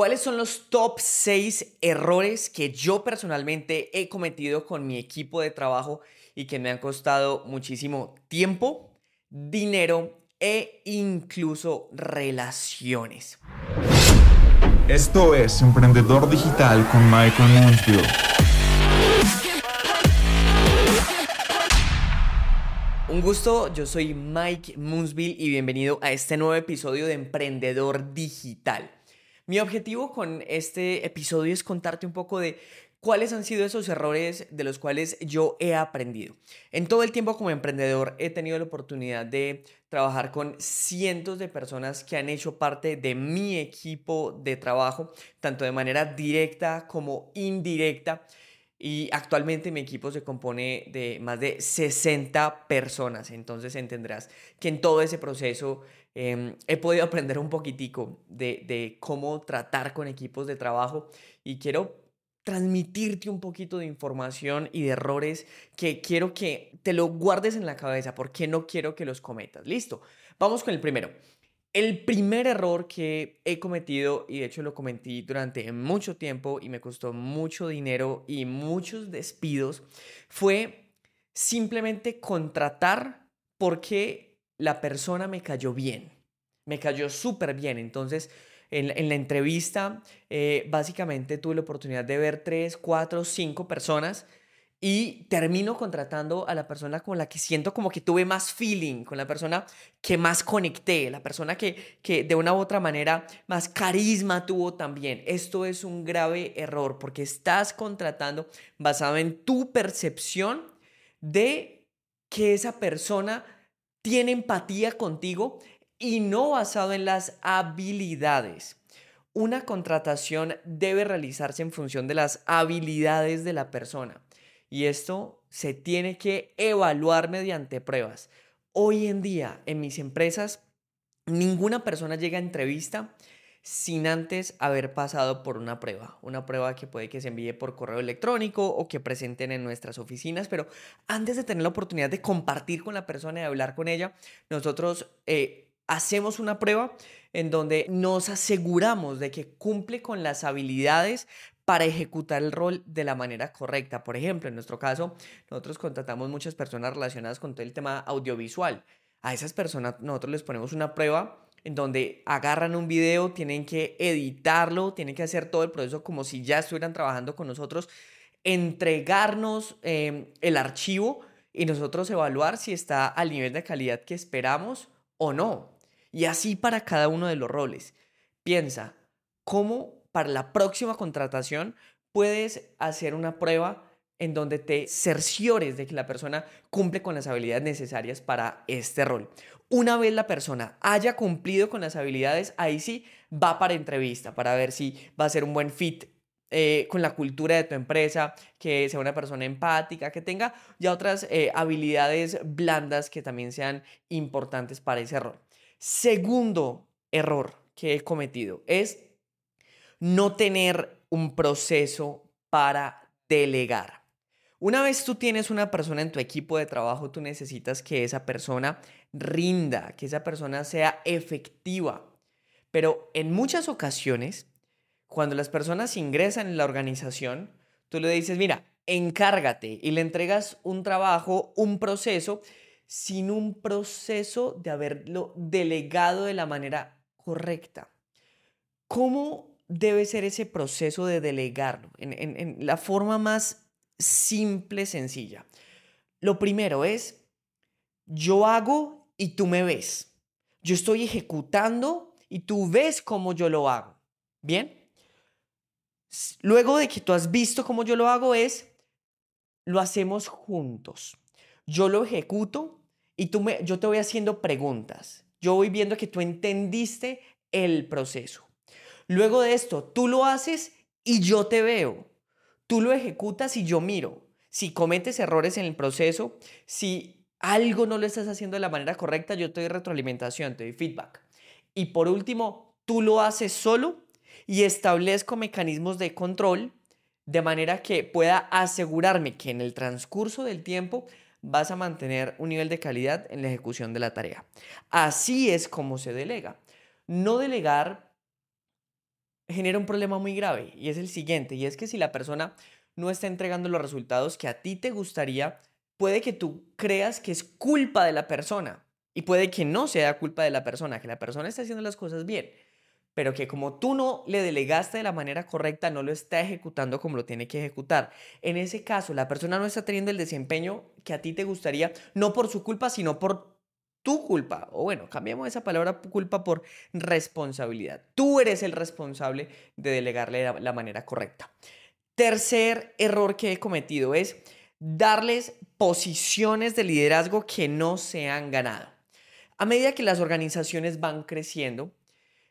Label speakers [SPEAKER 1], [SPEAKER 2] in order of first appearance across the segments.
[SPEAKER 1] ¿Cuáles son los top 6 errores que yo personalmente he cometido con mi equipo de trabajo y que me han costado muchísimo tiempo, dinero e incluso relaciones?
[SPEAKER 2] Esto es Emprendedor Digital con Michael Mansfield.
[SPEAKER 1] Un gusto, yo soy Mike Moonsville y bienvenido a este nuevo episodio de Emprendedor Digital. Mi objetivo con este episodio es contarte un poco de cuáles han sido esos errores de los cuales yo he aprendido. En todo el tiempo como emprendedor he tenido la oportunidad de trabajar con cientos de personas que han hecho parte de mi equipo de trabajo, tanto de manera directa como indirecta. Y actualmente mi equipo se compone de más de 60 personas, entonces entenderás que en todo ese proceso em, he podido aprender un poquitico de, de cómo tratar con equipos de trabajo y quiero transmitirte un poquito de información y de errores que quiero que te lo guardes en la cabeza porque no quiero que los cometas. Listo, vamos con el primero. El primer error que he cometido, y de hecho lo cometí durante mucho tiempo y me costó mucho dinero y muchos despidos, fue simplemente contratar porque la persona me cayó bien. Me cayó súper bien. Entonces, en, la entrevista, eh, básicamente tuve la oportunidad de ver tres, cuatro, cinco personas y termino contratando a la persona con la que siento como que tuve más feeling, con la persona que más conecté, la persona que, que de una u otra manera más carisma tuvo también. Esto es un grave error porque estás contratando basado en tu percepción de que esa persona tiene empatía contigo y no basado en las habilidades. Una contratación debe realizarse en función de las habilidades de la persona. Y esto se tiene que evaluar mediante pruebas. Hoy en día en mis empresas, ninguna persona llega a entrevista sin antes haber pasado por una prueba. Una prueba que puede que se envíe por correo electrónico o que presenten en nuestras oficinas, pero antes de tener la oportunidad de compartir con la persona y hablar con ella, nosotros eh, hacemos una prueba en donde nos aseguramos de que cumple con las habilidades para ejecutar el rol de la manera correcta. Por ejemplo, en nuestro caso, nosotros contratamos muchas personas relacionadas con todo el tema audiovisual. A esas personas nosotros les ponemos una prueba en donde agarran un video, tienen que editarlo, tienen que hacer todo el proceso como si ya estuvieran trabajando con nosotros, entregarnos em, el archivo y nosotros evaluar si está al nivel de calidad que esperamos o no. Y así para cada uno de los roles. Piensa, ¿cómo para la próxima contratación puedes hacer una prueba en donde te cerciores de que la persona cumple con las habilidades necesarias para este rol. Una vez la persona haya cumplido con las habilidades, ahí sí va para entrevista, para ver si va a ser un buen fit eh, con la cultura de tu empresa, que sea una persona empática, que tenga ya otras eh, habilidades blandas que también sean importantes para ese rol. Segundo error que he cometido es no tener un proceso para delegar. Una vez tú tienes una persona en tu equipo de trabajo, tú necesitas que esa persona rinda, que esa persona sea efectiva. Pero en muchas ocasiones, cuando las personas ingresan en la organización, tú le dices, mira, encárgate y le entregas un trabajo, un proceso, sin un proceso de haberlo delegado de la manera correcta. ¿Cómo debe ser ese proceso de delegarlo en, la forma más simple, sencilla. Lo primero es, yo hago y tú me ves. Yo estoy ejecutando y tú ves cómo yo lo hago. ¿Bien? Luego de que tú has visto cómo yo lo hago es, lo hacemos juntos. Yo lo ejecuto y tú me, yo te voy haciendo preguntas. Yo voy viendo que tú entendiste el proceso. Luego de esto, tú lo haces y yo te veo. Tú lo ejecutas y yo miro. Si cometes errores en el proceso, si algo no lo estás haciendo de la manera correcta, yo te doy retroalimentación, te doy feedback. Y por último, tú lo haces solo y establezco mecanismos de control de manera que pueda asegurarme que en el transcurso del tiempo vas a mantener un nivel de calidad en la ejecución de la tarea. Así es como se delega. No delegar genera un problema muy grave y es el siguiente, y es que si la persona no está entregando los resultados que a ti te gustaría, puede que tú creas que es culpa de la persona y puede que no sea culpa de la persona, que la persona está haciendo las cosas bien, pero que como tú no le delegaste de la manera correcta, no lo está ejecutando como lo tiene que ejecutar. En ese caso, la persona no está teniendo el desempeño que a ti te gustaría, no por su culpa, sino por tu culpa. O bueno, cambiamos esa palabra culpa por responsabilidad. Tú eres el responsable de delegarle la, la manera correcta. Tercer error que he cometido es darles posiciones de liderazgo que no se han ganado. A medida que las organizaciones van creciendo,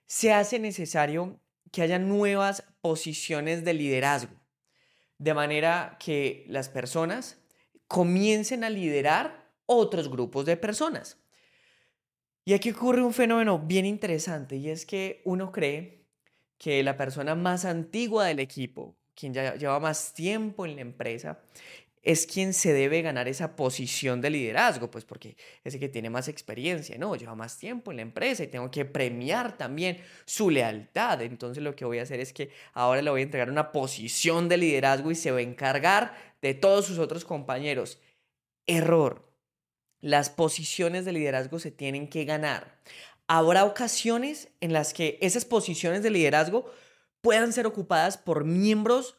[SPEAKER 1] se hace necesario que haya nuevas posiciones de liderazgo, de manera que las personas comiencen a liderar otros grupos de personas. Y aquí ocurre un fenómeno bien interesante y es que uno cree que la persona más antigua del equipo, quien ya lleva más tiempo en la empresa, es quien se debe ganar esa posición de liderazgo, pues porque es el que tiene más experiencia, ¿no? Lleva más tiempo en la empresa y tengo que premiar también su lealtad. Entonces lo que voy a hacer es que ahora le voy a entregar una posición de liderazgo y se va a encargar de todos sus otros compañeros. Error. Las posiciones de liderazgo se tienen que ganar. Habrá ocasiones en las que esas posiciones de liderazgo puedan ser ocupadas por miembros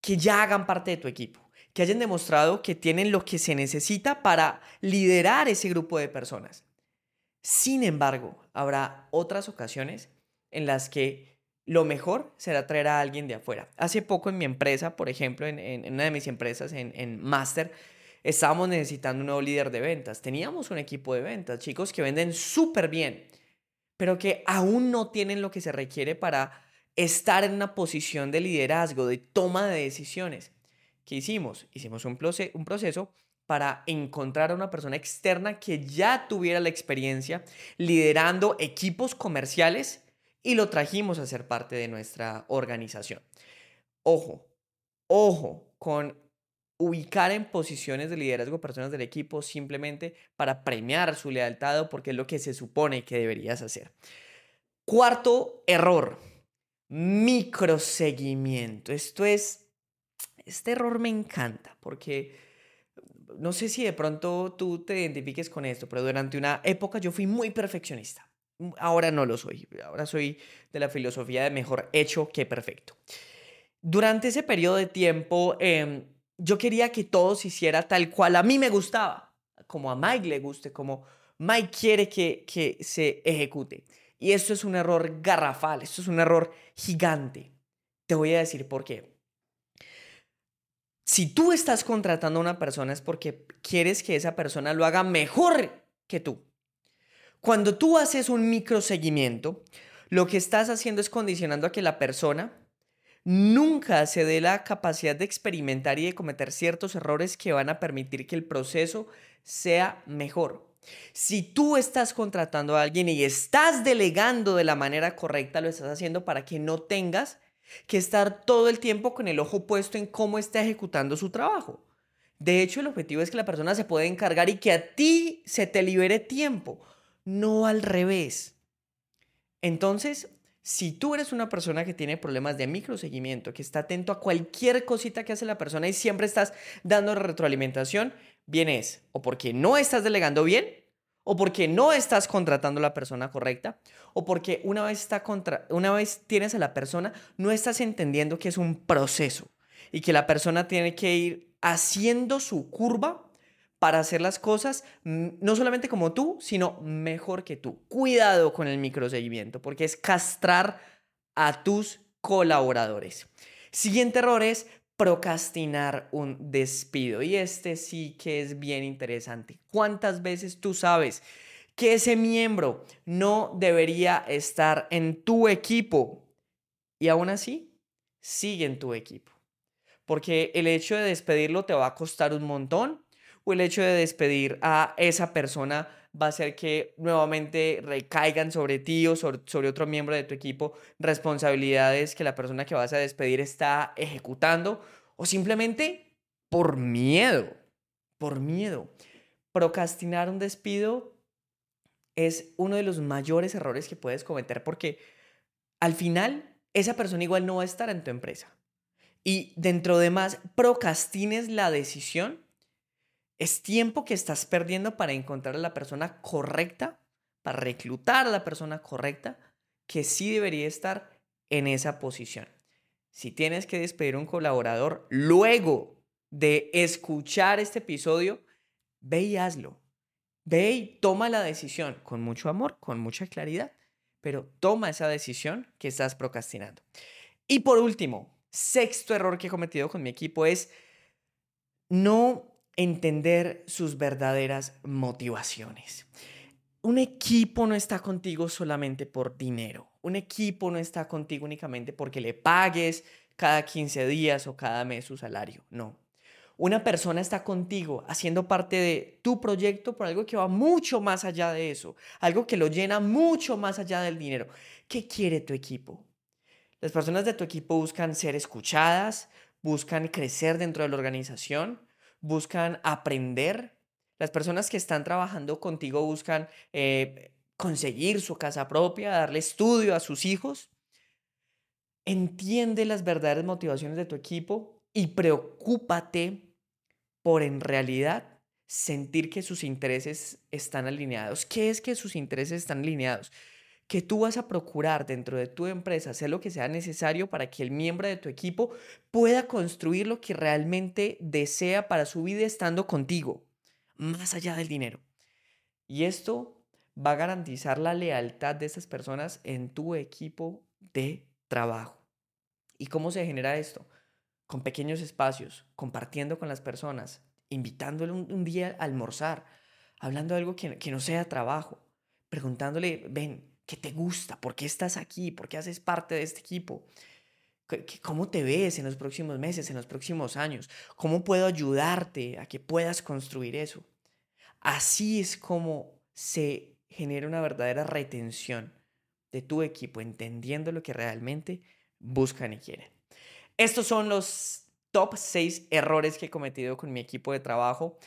[SPEAKER 1] que ya hagan parte de tu equipo que hayan demostrado que tienen lo que se necesita para liderar ese grupo de personas. Sin embargo, habrá otras ocasiones en las que lo mejor será traer a alguien de afuera. Hace poco en mi empresa, por ejemplo, en, una de mis empresas, en, Master, estábamos necesitando un nuevo líder de ventas. Teníamos un equipo de ventas, chicos que venden súper bien, pero que aún no tienen lo que se requiere para estar en una posición de liderazgo, de toma de decisiones. ¿Qué hicimos? Hicimos un, un proceso para encontrar a una persona externa que ya tuviera la experiencia liderando equipos comerciales y lo trajimos a ser parte de nuestra organización. Ojo, ojo con ubicar en posiciones de liderazgo personas del equipo simplemente para premiar su lealtad o porque es lo que se supone que deberías hacer. Cuarto error, microseguimiento. Esto es este error me encanta porque no sé si de pronto tú te identifiques con esto, pero durante una época yo fui muy perfeccionista. Ahora no lo soy. Ahora soy de la filosofía de mejor hecho que perfecto. Durante ese periodo de tiempo, em, yo quería que todo se hiciera tal cual a mí me gustaba, como a Mike le guste, como Mike quiere que, que se ejecute. Y esto es un error garrafal, esto es un error gigante. Te voy a decir por qué. Si tú estás contratando a una persona es porque quieres que esa persona lo haga mejor que tú. Cuando tú haces un microseguimiento, lo que estás haciendo es condicionando a que la persona nunca se dé la capacidad de experimentar y de cometer ciertos errores que van a permitir que el proceso sea mejor. Si tú estás contratando a alguien y estás delegando de la manera correcta, lo estás haciendo para que no tengas que estar todo el tiempo con el ojo puesto en cómo está ejecutando su trabajo. De hecho, el objetivo es que la persona se pueda encargar y que a ti se te libere tiempo, no al revés. Entonces, si tú eres una persona que tiene problemas de microseguimiento, que está atento a cualquier cosita que hace la persona y siempre estás dando retroalimentación, bien es o porque no estás delegando bien o porque no estás contratando a la persona correcta, o porque una vez, está contra, una vez tienes a la persona, no estás entendiendo que es un proceso y que la persona tiene que ir haciendo su curva para hacer las cosas no solamente como tú, sino mejor que tú. Cuidado con el microseguimiento, porque es castrar a tus colaboradores. Siguiente error es procrastinar un despido. Y este sí que es bien interesante. ¿Cuántas veces tú sabes que ese miembro no debería estar en tu equipo y aún así sigue en tu equipo? Porque el hecho de despedirlo te va a costar un montón el hecho de despedir a esa persona va a hacer que nuevamente recaigan sobre ti o sobre, otro miembro de tu equipo responsabilidades que la persona que vas a despedir está ejecutando o simplemente por miedo, por miedo. Procrastinar un despido es uno de los mayores errores que puedes cometer porque al final esa persona igual no va a estar en tu empresa. Y dentro de más procrastines la decisión, es tiempo que estás perdiendo para encontrar a la persona correcta, para reclutar a la persona correcta, que sí debería estar en esa posición. Si tienes que despedir a un colaborador luego de escuchar este episodio, ve y hazlo. Ve y toma la decisión con mucho amor, con mucha claridad, pero toma esa decisión que estás procrastinando. Y por último, sexto error que he cometido con mi equipo es no entender sus verdaderas motivaciones. Un equipo no está contigo solamente por dinero. Un equipo no está contigo únicamente porque le pagues cada 15 días o cada mes su salario. No. Una persona está contigo haciendo parte de tu proyecto por algo que va mucho más allá de eso, algo que lo llena mucho más allá del dinero. ¿Qué quiere tu equipo? Las personas de tu equipo buscan ser escuchadas, buscan crecer dentro de la organización, buscan aprender. Las personas que están trabajando contigo buscan eh, conseguir su casa propia, darle estudio a sus hijos. Entiende las verdaderas motivaciones de tu equipo y preocúpate por en realidad sentir que sus intereses están alineados. ¿Qué es que sus intereses están alineados? Que tú vas a procurar dentro de tu empresa hacer lo que sea necesario para que el miembro de tu equipo pueda construir lo que realmente desea para su vida estando contigo, más allá del dinero. Y esto va a garantizar la lealtad de esas personas en tu equipo de trabajo. ¿Y cómo se genera esto? Con pequeños espacios, compartiendo con las personas, invitándole un, día a almorzar, hablando de algo que, que no sea trabajo, preguntándole, ven, ¿Qué te gusta? ¿Por qué estás aquí? ¿Por qué haces parte de este equipo? ¿Cómo te ves en los próximos meses, en los próximos años? ¿Cómo puedo ayudarte a que puedas construir eso? Así es como se genera una verdadera retención de tu equipo, entendiendo lo que realmente buscan y quieren. Estos son los top 6 errores que he cometido con mi equipo de trabajo.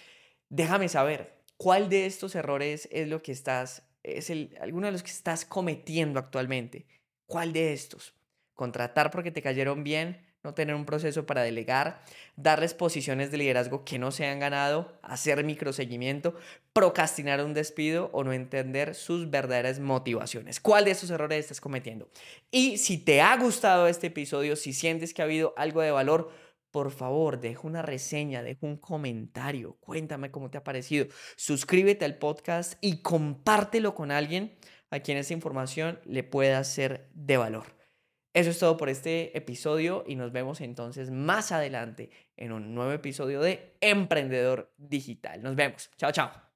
[SPEAKER 1] Déjame saber cuál de estos errores es lo que estás es el, alguno de los que estás cometiendo actualmente. ¿Cuál de estos? Contratar porque te cayeron bien, no tener un proceso para delegar, darles posiciones de liderazgo que no se han ganado, hacer microseguimiento, procrastinar un despido o no entender sus verdaderas motivaciones. ¿Cuál de estos errores estás cometiendo? Y si te ha gustado este episodio, si sientes que ha habido algo de valor, por favor, deja una reseña, deja un comentario, cuéntame cómo te ha parecido. Suscríbete al podcast y compártelo con alguien a quien esa información le pueda ser de valor. Eso es todo por este episodio y nos vemos entonces más adelante en un nuevo episodio de Emprendedor Digital. Nos vemos. Chao, chao.